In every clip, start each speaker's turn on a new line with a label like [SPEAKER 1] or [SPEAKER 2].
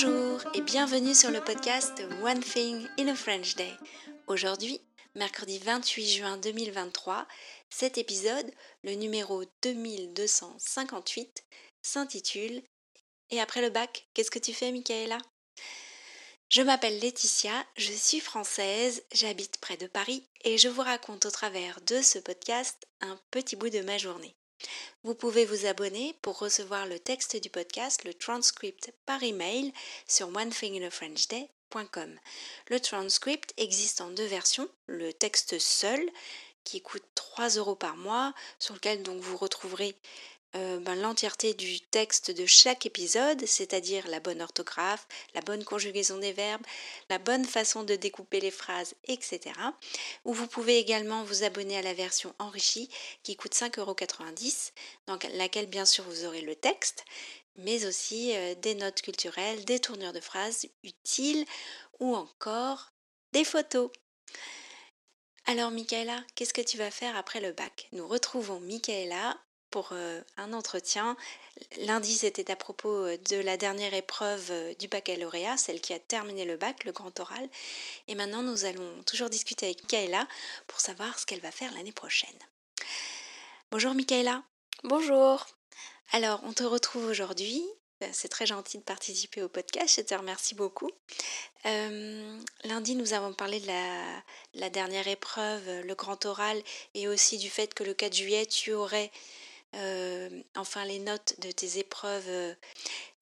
[SPEAKER 1] Bonjour et bienvenue sur le podcast One Thing in a French Day. Aujourd'hui, mercredi 28 juin 2023, cet épisode, le numéro 2258, s'intitule Et après le bac, qu'est-ce que tu fais, Michaela? Je m'appelle Laetitia, je suis française, j'habite près de Paris et je vous raconte au travers de ce podcast un petit bout de ma journée. Vous pouvez vous abonner pour recevoir le texte du podcast, le transcript par email sur onethinginafrenchday.com. Le transcript existe en deux versions, le texte seul qui coûte 3 euros par mois, sur lequel donc vous retrouverez euh, ben, l'entièreté du texte de chaque épisode, c'est-à-dire la bonne orthographe, la bonne conjugaison des verbes, la bonne façon de découper les phrases, etc. Ou vous pouvez également vous abonner à la version enrichie qui coûte 5,90 euros, dans laquelle bien sûr vous aurez le texte, mais aussi euh, des notes culturelles, des tournures de phrases utiles ou encore des photos. Alors Michaela, qu'est-ce que tu vas faire après le bac? Nous retrouvons Michaela pour un entretien. Lundi, c'était à propos de la dernière épreuve du baccalauréat, celle qui a terminé le bac, le grand oral. Et maintenant, nous allons toujours discuter avec Michaela pour savoir ce qu'elle va faire l'année prochaine. Bonjour Michaela.
[SPEAKER 2] Bonjour.
[SPEAKER 1] Alors, on te retrouve aujourd'hui. C'est très gentil de participer au podcast, je te remercie beaucoup. lundi, nous avons parlé de la, la, dernière épreuve, le grand oral, et aussi du fait que le 4 juillet, tu aurais euh, enfin les notes de tes épreuves. Euh.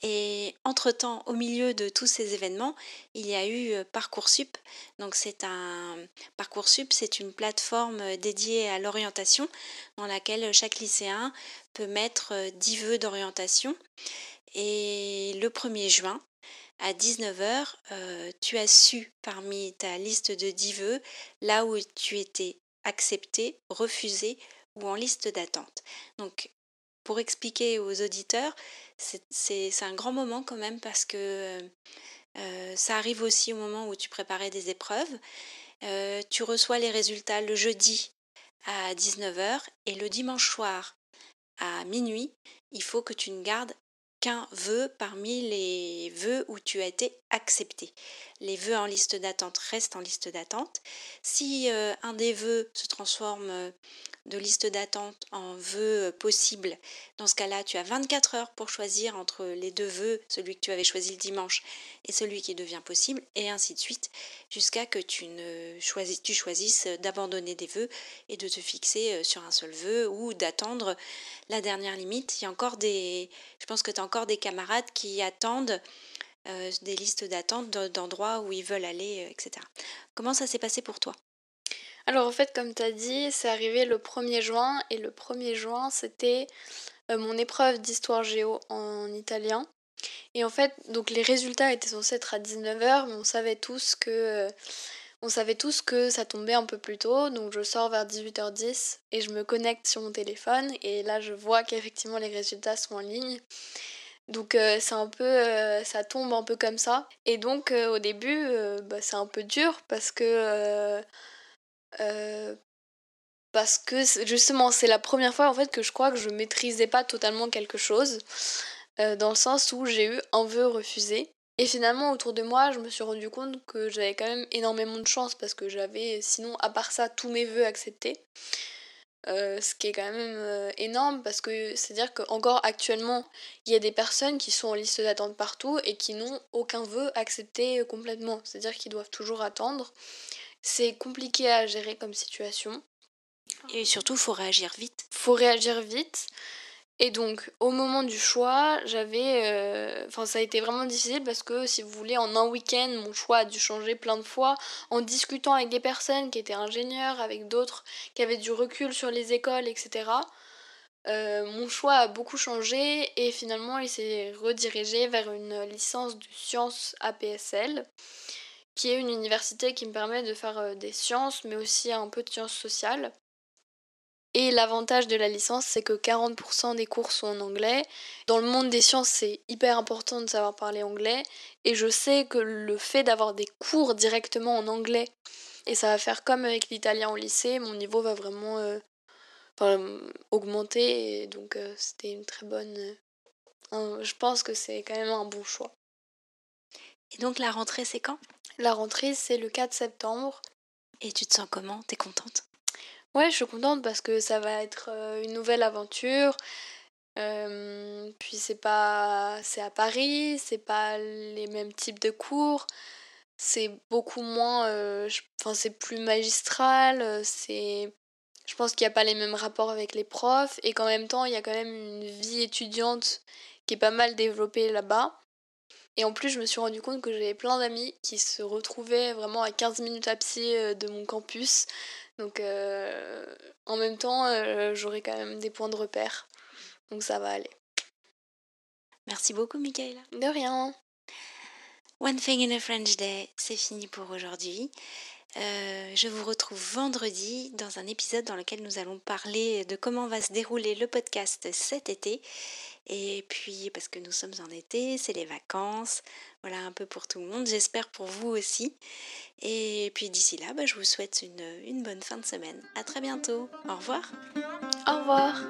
[SPEAKER 1] Et entre-temps, au milieu de tous ces événements, il y a eu euh, Parcoursup. Donc c'est un Parcoursup, c'est une plateforme dédiée à l'orientation dans laquelle chaque lycéen peut mettre 10 vœux d'orientation. Et le 1er juin, à 19h, tu as su parmi ta liste de 10 vœux là où tu étais accepté, refusé ou en liste d'attente. Donc, pour expliquer aux auditeurs, c'est un grand moment quand même parce que euh, euh, ça arrive aussi au moment où tu préparais des épreuves. Euh, tu reçois les résultats le jeudi à 19h et le dimanche soir à minuit, il faut que tu ne gardes qu'un vœu parmi les vœux où tu as été accepté. Les vœux en liste d'attente restent en liste d'attente. Si un des vœux se transforme de liste d'attente en vœux possibles. Dans ce cas-là, tu as 24 heures pour choisir entre les deux vœux, celui que tu avais choisi le dimanche et celui qui devient possible, et ainsi de suite, jusqu'à que tu, ne choisis, tu choisisses d'abandonner des vœux et de te fixer euh, sur un seul vœu ou d'attendre la dernière limite. Il y a encore des, je pense que tu as encore des camarades qui attendent euh, des listes d'attente d'endroits où ils veulent aller, euh, etc. Comment ça s'est passé pour toi?
[SPEAKER 2] Alors en fait, comme tu as dit, c'est arrivé le 1er juin et le 1er juin, c'était euh, mon épreuve d'histoire géo en italien. Et en fait, donc les résultats étaient censés être à 19h, mais on savait tous que on savait tous que ça tombait un peu plus tôt, donc je sors vers 18h10 et je me connecte sur mon téléphone et là je vois qu'effectivement les résultats sont en ligne. Donc euh, peu ça tombe un peu comme ça et donc au début bah, c'est un peu dur parce que euh, parce que justement, c'est la première fois en fait que je crois que je maîtrisais pas totalement quelque chose, euh, dans le sens où j'ai eu un vœu refusé. Et finalement, autour de moi, je me suis rendu compte que j'avais quand même énormément de chance parce que j'avais, sinon, à part ça, tous mes vœux acceptés. Euh, ce qui est quand même énorme parce que c'est-à-dire qu'encore actuellement, il y a des personnes qui sont en liste d'attente partout et qui n'ont aucun vœu accepté complètement. C'est-à-dire qu'ils doivent toujours attendre. C'est compliqué à gérer comme situation.
[SPEAKER 1] Et surtout, il faut réagir vite.
[SPEAKER 2] faut réagir vite. Et donc, au moment du choix, j'avais. Euh, enfin, ça a été vraiment difficile parce que, si vous voulez, en un week-end, mon choix a dû changer plein de fois. En discutant avec des personnes qui étaient ingénieurs, avec d'autres qui avaient du recul sur les écoles, etc. Euh, mon choix a beaucoup changé et finalement, il s'est redirigé vers une licence de sciences APSL qui est une université qui me permet de faire euh, des sciences, mais aussi un peu de sciences sociales. Et l'avantage de la licence, c'est que 40% des cours sont en anglais. Dans le monde des sciences, c'est hyper important de savoir parler anglais. Et je sais que le fait d'avoir des cours directement en anglais, et ça va faire comme avec l'italien au lycée, mon niveau va vraiment euh, augmenter. Et donc euh, c'était une très bonne... je pense que c'est quand même un bon choix.
[SPEAKER 1] Et donc la rentrée, c'est quand?
[SPEAKER 2] La rentrée, c'est le 4 septembre.
[SPEAKER 1] Et tu te sens comment? T'es contente?
[SPEAKER 2] Ouais, je suis contente parce que ça va être euh, une nouvelle aventure. Euh, puis c'est pas, c'est à Paris, c'est pas les mêmes types de cours, c'est beaucoup moins, euh, enfin c'est plus magistral, c'est, je pense qu'il n'y a pas les mêmes rapports avec les profs et qu'en même temps il y a quand même une vie étudiante qui est pas mal développée là-bas. Et en plus, je me suis rendu compte que j'avais plein d'amis qui se retrouvaient vraiment à 15 minutes à pied de mon campus. Donc euh, en même temps, euh, j'aurai quand même des points de repère. Donc ça va aller.
[SPEAKER 1] Merci beaucoup, Michaela.
[SPEAKER 2] De rien.
[SPEAKER 1] One Thing in a French Day, c'est fini pour aujourd'hui. Euh, je vous retrouve vendredi dans un épisode dans lequel nous allons parler de comment va se dérouler le podcast cet été. Et puis, parce que nous sommes en été, c'est les vacances, voilà un peu pour tout le monde, j'espère pour vous aussi. Et puis d'ici là, bah, je vous souhaite une, une bonne fin de semaine. À très bientôt. Au revoir.
[SPEAKER 2] Au revoir.